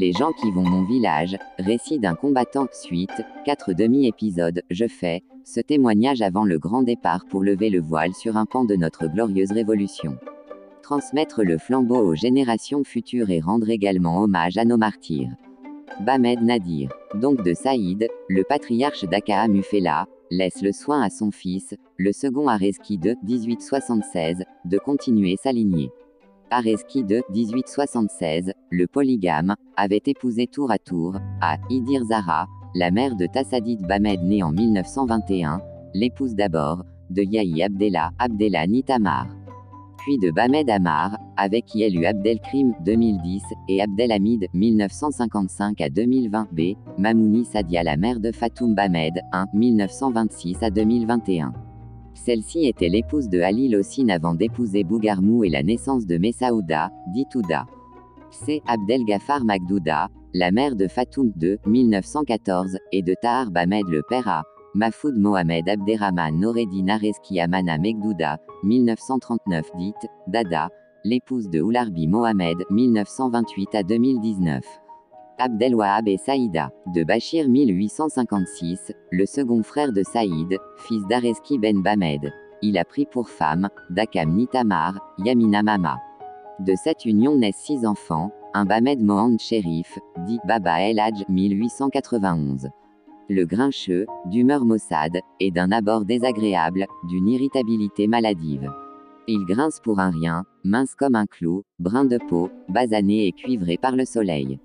Les gens qui vont mon village, récit d'un combattant, suite, 4 demi-épisodes, je fais, ce témoignage avant le grand départ pour lever le voile sur un pan de notre glorieuse révolution. Transmettre le flambeau aux générations futures et rendre également hommage à nos martyrs. Bamed Nadir, donc de Saïd, le patriarche d'Akaha Mufela, laisse le soin à son fils, le second Areski de 1876, de continuer sa lignée. Areski de 1876, le polygame, avait épousé tour à tour, à Idir Zara, la mère de Tassadid Bamed née en 1921, l'épouse d'abord, de Yahi Abdella, Abdella Nitamar puis de Bamed Amar, avec qui elle eut Abdelkrim 2010 et Abdelhamid 1955 à 2020 B, Mamouni Sadia la mère de Fatoum Bamed 1 1926 à 2021. Celle-ci était l'épouse de Ali Lossine avant d'épouser Bougarmou et la naissance de Messaouda, dit Ouda. C'est Abdel Ghaffar Magdouda, la mère de Fatoum II 1914 et de Tahar Bamed le père A, Mahfoud Mohamed Abderrahman Noreddin Areski Amana Megdouda, 1939 dite, Dada, l'épouse de Oularbi Mohamed, 1928 à 2019. Abdelwahab et Saïda, de Bachir 1856, le second frère de Saïd, fils d'Areski Ben Bamed. Il a pris pour femme, Dakam Nitamar, Yamina Mama. De cette union naissent six enfants, un Bamed Mohand Sherif, dit Baba El Hadj 1891 le grincheux, d'humeur maussade, et d'un abord désagréable, d'une irritabilité maladive. Il grince pour un rien, mince comme un clou, brun de peau, basané et cuivré par le soleil.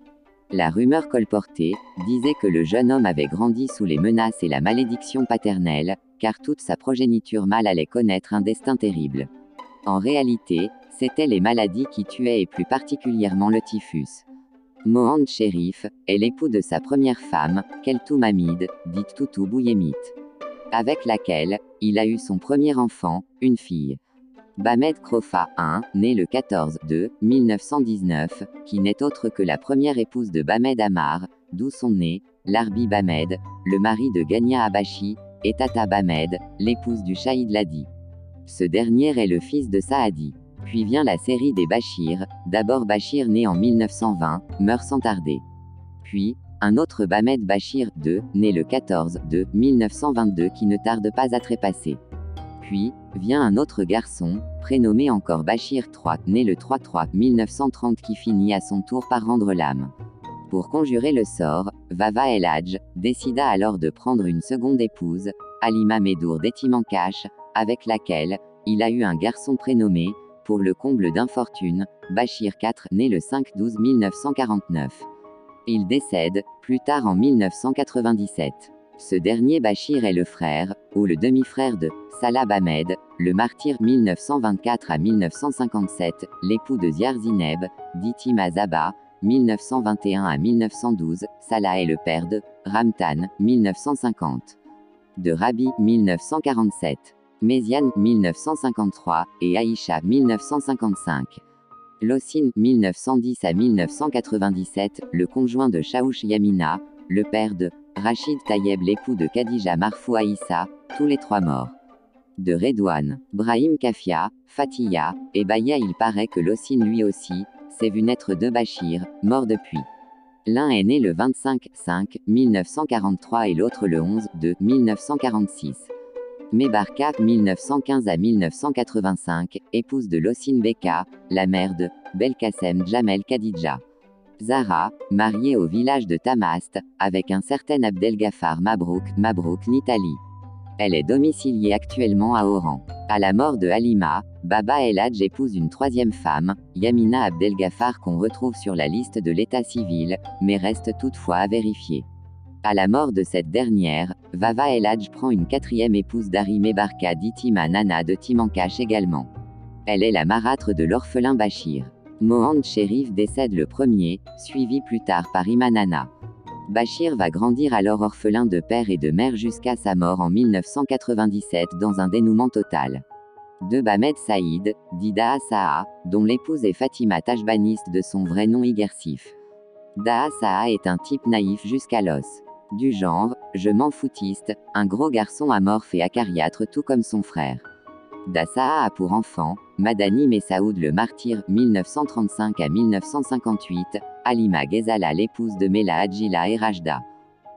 La rumeur colportée disait que le jeune homme avait grandi sous les menaces et la malédiction paternelle, car toute sa progéniture mâle allait connaître un destin terrible. En réalité, c'étaient les maladies qui tuaient et plus particulièrement le typhus. Mohand Sherif, est l'époux de sa première femme, Keltoum Hamid, dite Toutou. Avec laquelle, il a eu son premier enfant, une fille. Bamed Krofa I, né le 14 2 1919, qui n'est autre que la première épouse de Bamed Amar, d'où sont nés, Larbi Bamed, le mari de Gania Abashi, et Tata Bamed, l'épouse du Shahid Ladi. Ce dernier est le fils de Saadi. Puis vient la série des Bachir, d'abord Bachir né en 1920, meurt sans tarder. Puis, un autre Bamed Bachir II, né le 14 de 1922 qui ne tarde pas à trépasser. Puis, vient un autre garçon, prénommé encore Bachir III, né le 3-3 1930 qui finit à son tour par rendre l'âme. Pour conjurer le sort, Vava El Hadj décida alors de prendre une seconde épouse, Alima Medour d'Etimankash, avec laquelle il a eu un garçon prénommé pour le comble d'infortune, Bachir IV né le 5-12 1949. Il décède, plus tard en 1997. Ce dernier Bachir est le frère, ou le demi-frère de Salah Ahmed, le martyr 1924 à 1957, l'époux de Ziar Zineb, d'Itima Zaba, 1921 à 1912, Salah est le père de Ramtan, 1950. De Rabbi, 1947. Méziane 1953 et Aïcha 1955. Lossine 1910 à 1997, le conjoint de Shaouch Yamina, le père de Rachid Tayeb, l'époux de Khadija Marfou Aïssa, tous les trois morts. De Redouane, Brahim Kafia, Fatiya, et Baya il paraît que Lossine lui aussi, s'est vu naître deux Bachir, mort depuis. L'un est né le 25-5 1943 et l'autre le 11-2 1946. Mebarka, 1915 à 1985, épouse de Lossine Beka, la mère de Belkacem Jamel Khadija. Zara, mariée au village de Tamast, avec un certain Abdelgafar Mabrouk, Mabrouk Nitali. Elle est domiciliée actuellement à Oran. À la mort de Halima, Baba El Hadj épouse une troisième femme, Yamina Abdelgafar qu'on retrouve sur la liste de l'état civil, mais reste toutefois à vérifier. À la mort de cette dernière, Vava El Hadj prend une quatrième épouse d'Ari Mebarka d'Itima Nana de Timankash également. Elle est la marâtre de l'orphelin Bachir. Mohand Sherif décède le premier, suivi plus tard par Imanana. Bachir va grandir alors orphelin de père et de mère jusqu'à sa mort en 1997 dans un dénouement total. De Bamed Saïd, Dida Saa, dont l'épouse est Fatima Tajbaniste de son vrai nom Igersif. Daa est un type naïf jusqu'à l'os du genre, je m'en foutiste, un gros garçon amorphe et acariâtre tout comme son frère. Dassaa a pour enfant, Madani Messaoud le martyr 1935 à 1958, Alima Ghezala l'épouse de Mela Adjila et Rajda.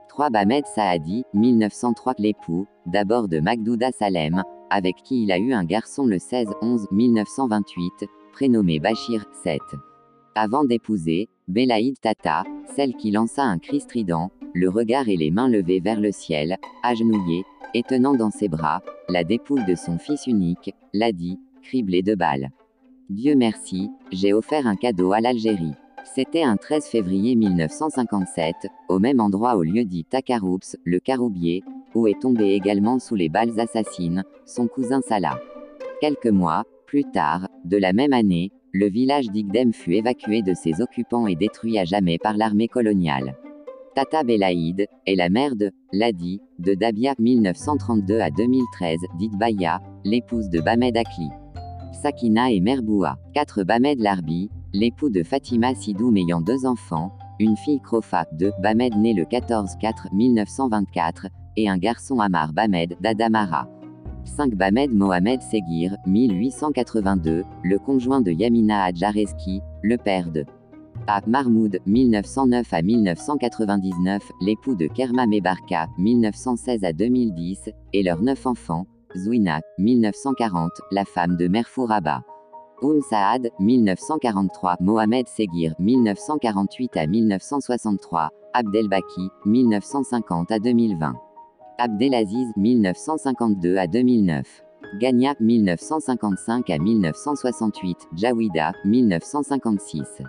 3 Bamed Saadi, 1903 l'époux, d'abord de Magdouda Salem, avec qui il a eu un garçon le 16-11-1928, prénommé Bachir, 7. Avant d'épouser, Belaïd Tata, celle qui lança un cri strident, le regard et les mains levées vers le ciel, agenouillée, et tenant dans ses bras, la dépouille de son fils unique, l'a dit, criblé de balles. Dieu merci, j'ai offert un cadeau à l'Algérie. C'était un 13 février 1957, au même endroit au lieu dit Takaroups, le Caroubier, où est tombé également sous les balles assassines, son cousin Salah. Quelques mois, plus tard, de la même année, le village d'Igdem fut évacué de ses occupants et détruit à jamais par l'armée coloniale. Tata Belaïd est la mère de Ladi, de Dabia 1932 à 2013, dite Baya, l'épouse de Bamed Akli. Sakina et Merboua. 4 Bamed Larbi, l'époux de Fatima Sidoum ayant deux enfants, une fille Krofa de Bamed née le 14-4-1924, et un garçon Amar Bamed d'Adamara. 5 Bamed Mohamed Seguir, 1882, le conjoint de Yamina Adjareski, le père de A. Mahmoud, 1909 à 1999, l'époux de Kerma Mebarka, 1916 à 2010, et leurs neuf enfants, Zouina, 1940, la femme de Merfou Rabat. Oum Saad, 1943, Mohamed Seguir, 1948 à 1963, Abdelbaki, 1950 à 2020. Abdelaziz, 1952 à 2009. Gagna, 1955 à 1968, Jawida, 1956.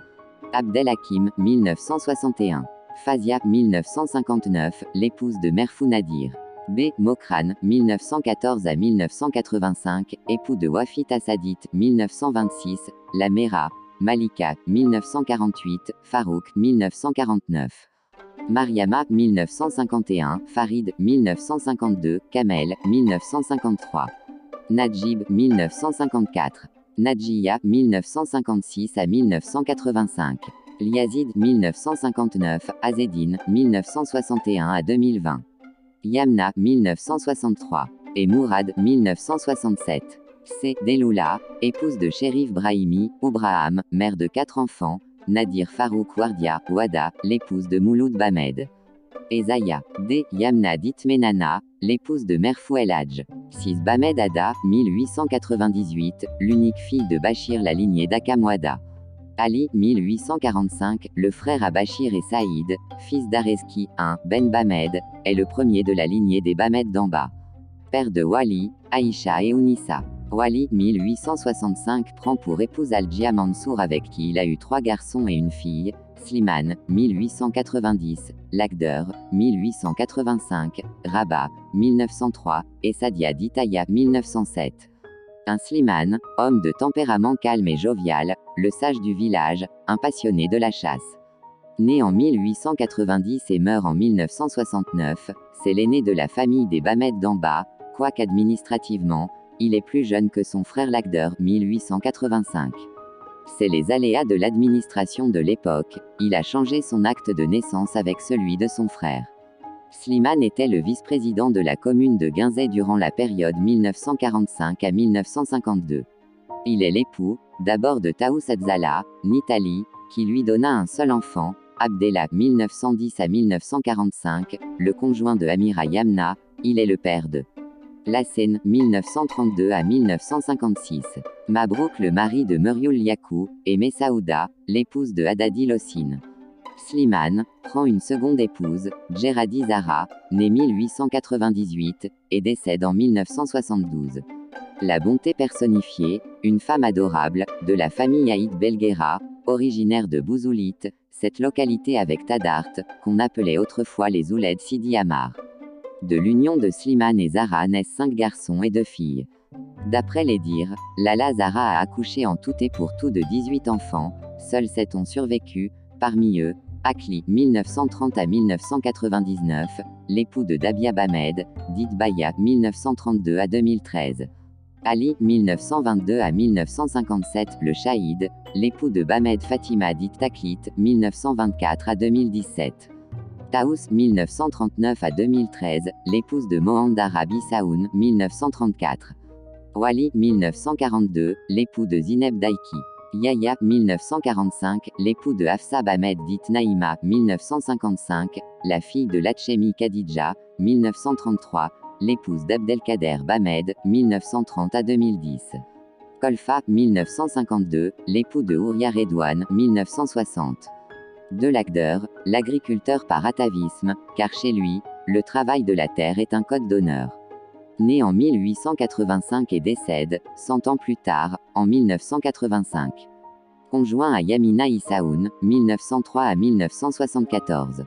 Abdelhakim, 1961. Fazia, 1959, l'épouse de Merfou Nadir. B. Mokran, 1914 à 1985, époux de Wafit Assadit, 1926, La Mera, Malika, 1948, Farouk, 1949. Mariama, 1951, Farid, 1952, Kamel, 1953. Najib, 1954. Najia, 1956 à 1985. Liazid, 1959, Azedine, 1961 à 2020. Yamna, 1963. Et Mourad, 1967. C. Deloula, épouse de Shérif Brahimi, Oubraham, mère de quatre enfants, Nadir Farouk Wardia, Wada, l'épouse de Mouloud Bamed. Ezaya, D. Yamna Ditmenana, l'épouse de Merfou El Hadj. 6 Bamed Ada, 1898, l'unique fille de Bachir la lignée d'Akamwada. Ali, 1845, le frère à et Saïd, fils d'Areski, 1, Ben Bamed, est le premier de la lignée des Bamed d'Amba. Père de Wali, Aïcha et Ounissa. Wali, 1865, prend pour épouse Al-Jia avec qui il a eu trois garçons et une fille, Slimane, 1890, Lagder, 1885, Rabat, 1903, et Sadia Ditaya, 1907. Un Slimane, homme de tempérament calme et jovial, le sage du village, un passionné de la chasse. Né en 1890 et meurt en 1969, c'est l'aîné de la famille des Bamed d'Amba, quoiqu'administrativement, il est plus jeune que son frère Lagder, 1885. C'est les aléas de l'administration de l'époque, il a changé son acte de naissance avec celui de son frère. Slimane était le vice-président de la commune de Guinzet durant la période 1945 à 1952. Il est l'époux, d'abord de Taous Adzala, Nitali, qui lui donna un seul enfant, Abdellah 1910 à 1945, le conjoint de Amira Yamna, il est le père de la Seine, 1932 à 1956. Mabrouk le mari de Muriul Yakou, et Messaouda, l'épouse de Haddadi Lossine. Slimane, prend une seconde épouse, Djeradi Zara, née 1898, et décède en 1972. La bonté personnifiée, une femme adorable, de la famille Aïd Belguera, originaire de Bouzoulit, cette localité avec Tadart, qu'on appelait autrefois les Ouled Sidi Amar. De l'union de Slimane et Zara naissent cinq garçons et deux filles. D'après les dires, Lala Zara a accouché en tout et pour tout de 18 enfants, seuls 7 ont survécu, parmi eux, Akli, 1930 à 1999, l'époux de Dabia Bamed, dite Baya, 1932 à 2013. Ali, 1922 à 1957, le Shahid, l'époux de Bamed Fatima dit Taklit, 1924 à 2017. Taous, 1939 à 2013, l'épouse de Mohand Arabi Saoun, 1934. Wali, 1942, l'époux de Zineb Daiki. Yahya, 1945, l'époux de Hafsa Bamed dit Naïma, 1955, la fille de Lachemi Khadija, 1933, l'épouse d'Abdelkader Bamed, 1930 à 2010. Kolfa, 1952, l'époux de Ouria Redouane, 1960. De l'acteur, l'agriculteur par atavisme, car chez lui, le travail de la terre est un code d'honneur. Né en 1885 et décède, 100 ans plus tard, en 1985. Conjoint à Yamina Issaoun, 1903 à 1974.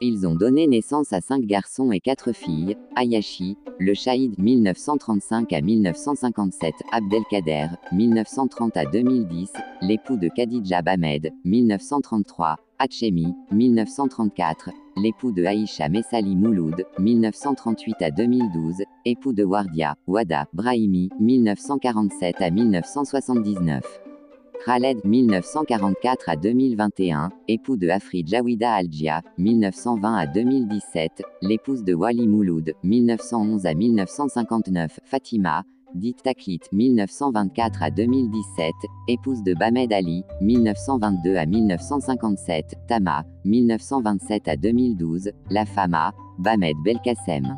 Ils ont donné naissance à cinq garçons et quatre filles, Ayashi, le Shahid 1935 à 1957, Abdelkader, 1930 à 2010, l'époux de Khadija Bamed, 1933, Hachemi, 1934, l'époux de Aïcha Messali Mouloud, 1938 à 2012, époux de Wardia, Wada, Brahimi, 1947 à 1979. Khaled 1944 à 2021, époux de Afri Jawida Aljia, 1920 à 2017, l'épouse de Wali Mouloud, 1911 à 1959, Fatima, dite Taklit 1924 à 2017, épouse de Bamed Ali, 1922 à 1957, Tama, 1927 à 2012, La Fama, Bamed Belkacem.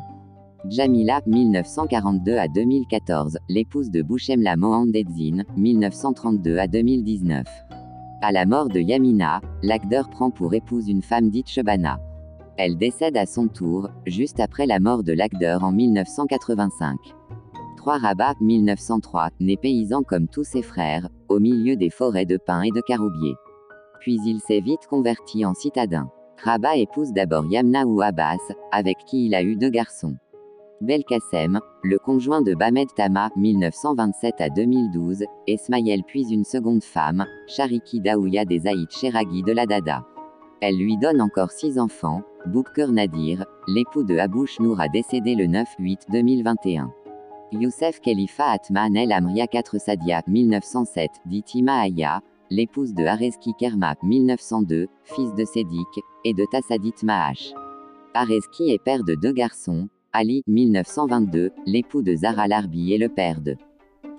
Jamila, 1942 à 2014, l'épouse de Bouchemla Mohandedzine, 1932 à 2019. À la mort de Yamina, l'acteur prend pour épouse une femme dite Shebana. Elle décède à son tour, juste après la mort de l'acteur en 1985. 3 Rabat, 1903, né paysan comme tous ses frères, au milieu des forêts de pins et de caroubiers. Puis il s'est vite converti en citadin. Rabat épouse d'abord Yamna ou Abbas, avec qui il a eu deux garçons. Belkacem, le conjoint de Bamed Tama, 1927 à 2012, Esmaïel puis une seconde femme, Chariki Daouya des Aïd Cheraghi de la Dada. Elle lui donne encore six enfants, Boukker Nadir, l'époux de Abouch Nour a décédé le 9-8-2021. Youssef Khalifa Atman El Amria 4 Sadia, 1907, dit Aya, l'épouse de Arezki Kerma, 1902, fils de Sédik, et de Tassadit Mahash. Arezki est père de deux garçons, Ali, 1922, l'époux de Zara Larbi et le père de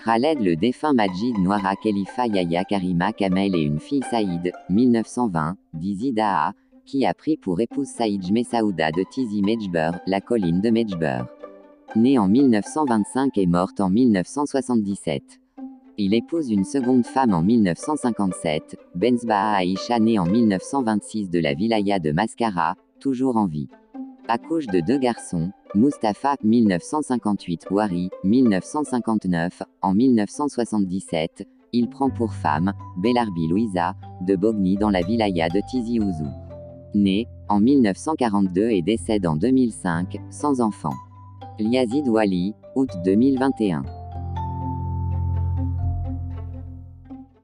Khaled le défunt Majid Noira Khalifa Yaya Karima Kamel et une fille Saïd, 1920, d'Izidaa, qui a pris pour épouse Saïd Messaouda de Tizi Mejber, la colline de Mejber. Née en 1925 et morte en 1977. Il épouse une seconde femme en 1957, Benzbaha Aisha née en 1926 de la wilaya de Mascara, toujours en vie. Accouche de deux garçons, Mustapha, 1958, Wari, 1959, en 1977, il prend pour femme, Belarbi Louisa, de Bogny dans la wilaya de Tizi Ouzou. Né, en 1942 et décède en 2005, sans enfant. Liazid Wali, août 2021.